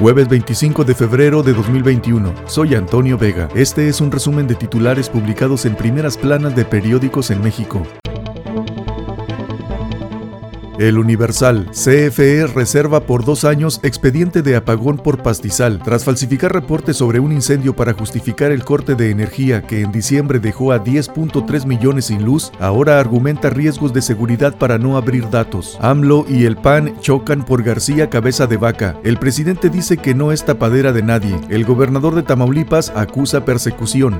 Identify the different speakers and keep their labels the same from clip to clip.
Speaker 1: Jueves 25 de febrero de 2021. Soy Antonio Vega. Este es un resumen de titulares publicados en primeras planas de periódicos en México. El Universal. CFE reserva por dos años expediente de apagón por pastizal tras falsificar reportes sobre un incendio para justificar el corte de energía que en diciembre dejó a 10.3 millones sin luz. Ahora argumenta riesgos de seguridad para no abrir datos. AMLO y el PAN chocan por García Cabeza de Vaca. El presidente dice que no es tapadera de nadie. El gobernador de Tamaulipas acusa persecución.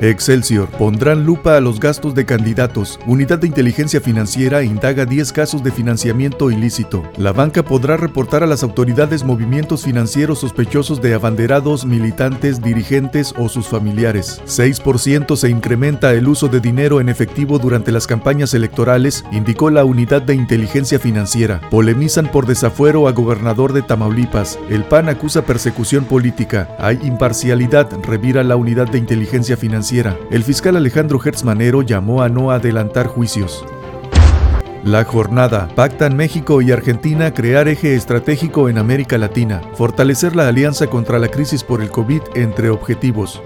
Speaker 1: Excelsior. Pondrán lupa a los gastos de candidatos. Unidad de Inteligencia Financiera indaga 10 casos de financiamiento ilícito. La banca podrá reportar a las autoridades movimientos financieros sospechosos de abanderados, militantes, dirigentes o sus familiares. 6% se incrementa el uso de dinero en efectivo durante las campañas electorales, indicó la Unidad de Inteligencia Financiera. Polemizan por desafuero a gobernador de Tamaulipas. El PAN acusa persecución política. Hay imparcialidad, revira la Unidad de Inteligencia Financiera el fiscal Alejandro Hertzmanero llamó a no adelantar juicios. La jornada. Pactan México y Argentina crear eje estratégico en América Latina, fortalecer la alianza contra la crisis por el COVID entre objetivos.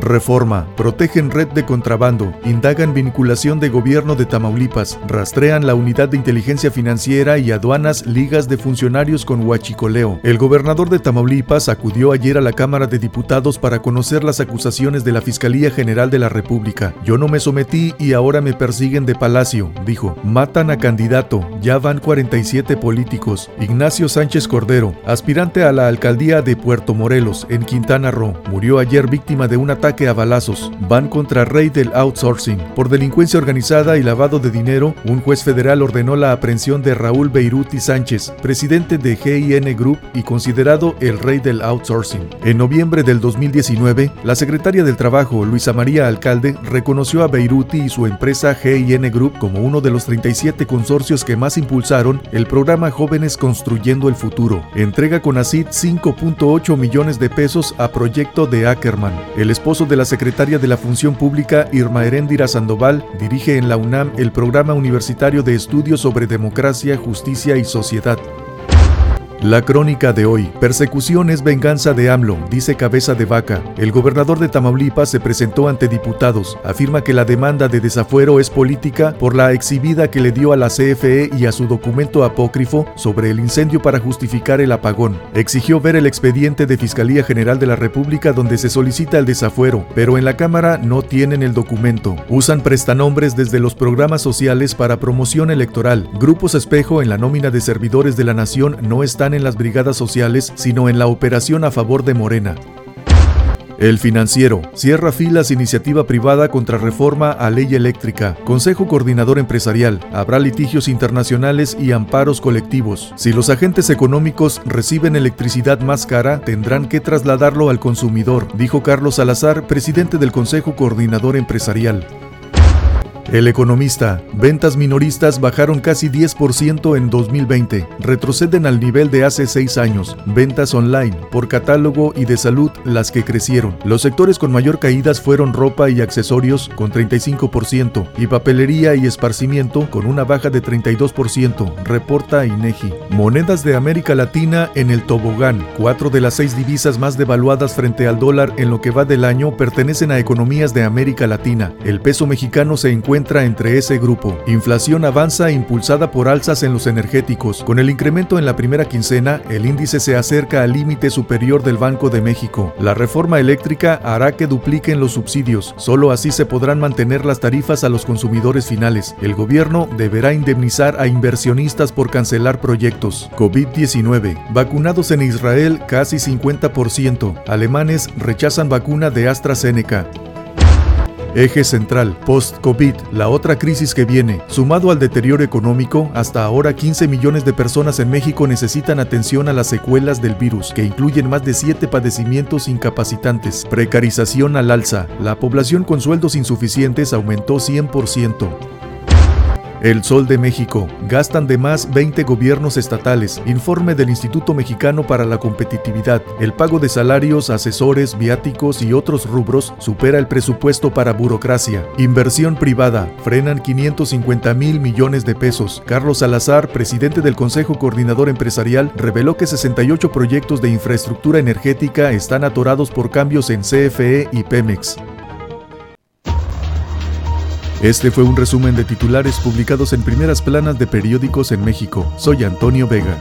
Speaker 1: Reforma. Protegen red de contrabando. Indagan vinculación de gobierno de Tamaulipas. Rastrean la unidad de inteligencia financiera y aduanas ligas de funcionarios con huachicoleo. El gobernador de Tamaulipas acudió ayer a la Cámara de Diputados para conocer las acusaciones de la Fiscalía General de la República. Yo no me sometí y ahora me persiguen de palacio, dijo. Matan a candidato. Ya van 47 políticos. Ignacio Sánchez Cordero, aspirante a la alcaldía de Puerto Morelos, en Quintana Roo, murió ayer víctima de un ataque que a balazos. Van contra rey del outsourcing. Por delincuencia organizada y lavado de dinero, un juez federal ordenó la aprehensión de Raúl Beiruti Sánchez, presidente de GIN Group y considerado el rey del outsourcing. En noviembre del 2019, la secretaria del Trabajo, Luisa María Alcalde, reconoció a Beiruti y su empresa GIN Group como uno de los 37 consorcios que más impulsaron el programa Jóvenes Construyendo el Futuro. Entrega con ACID 5.8 millones de pesos a proyecto de Ackerman. El esposo de la secretaria de la Función Pública, Irma Heréndira Sandoval, dirige en la UNAM el programa universitario de estudios sobre democracia, justicia y sociedad. La crónica de hoy. Persecución es venganza de AMLO, dice Cabeza de Vaca. El gobernador de Tamaulipas se presentó ante diputados. Afirma que la demanda de desafuero es política por la exhibida que le dio a la CFE y a su documento apócrifo sobre el incendio para justificar el apagón. Exigió ver el expediente de Fiscalía General de la República donde se solicita el desafuero, pero en la Cámara no tienen el documento. Usan prestanombres desde los programas sociales para promoción electoral. Grupos espejo en la nómina de servidores de la nación no están en las brigadas sociales, sino en la operación a favor de Morena. El financiero cierra filas iniciativa privada contra reforma a ley eléctrica. Consejo Coordinador Empresarial. Habrá litigios internacionales y amparos colectivos. Si los agentes económicos reciben electricidad más cara, tendrán que trasladarlo al consumidor, dijo Carlos Salazar, presidente del Consejo Coordinador Empresarial. El economista, ventas minoristas bajaron casi 10% en 2020, retroceden al nivel de hace seis años, ventas online, por catálogo y de salud las que crecieron. Los sectores con mayor caídas fueron ropa y accesorios con 35% y papelería y esparcimiento con una baja de 32%, reporta INEGI. Monedas de América Latina en el tobogán, cuatro de las seis divisas más devaluadas frente al dólar en lo que va del año pertenecen a economías de América Latina. El peso mexicano se encuentra entre ese grupo. Inflación avanza impulsada por alzas en los energéticos. Con el incremento en la primera quincena, el índice se acerca al límite superior del Banco de México. La reforma eléctrica hará que dupliquen los subsidios. Solo así se podrán mantener las tarifas a los consumidores finales. El gobierno deberá indemnizar a inversionistas por cancelar proyectos. COVID-19. Vacunados en Israel casi 50%. Alemanes rechazan vacuna de AstraZeneca. Eje central, post-COVID, la otra crisis que viene, sumado al deterioro económico, hasta ahora 15 millones de personas en México necesitan atención a las secuelas del virus, que incluyen más de 7 padecimientos incapacitantes. Precarización al alza, la población con sueldos insuficientes aumentó 100%. El Sol de México. Gastan de más 20 gobiernos estatales. Informe del Instituto Mexicano para la Competitividad. El pago de salarios, asesores, viáticos y otros rubros supera el presupuesto para burocracia. Inversión privada. Frenan 550 mil millones de pesos. Carlos Salazar, presidente del Consejo Coordinador Empresarial, reveló que 68 proyectos de infraestructura energética están atorados por cambios en CFE y Pemex. Este fue un resumen de titulares publicados en primeras planas de periódicos en México. Soy Antonio Vega.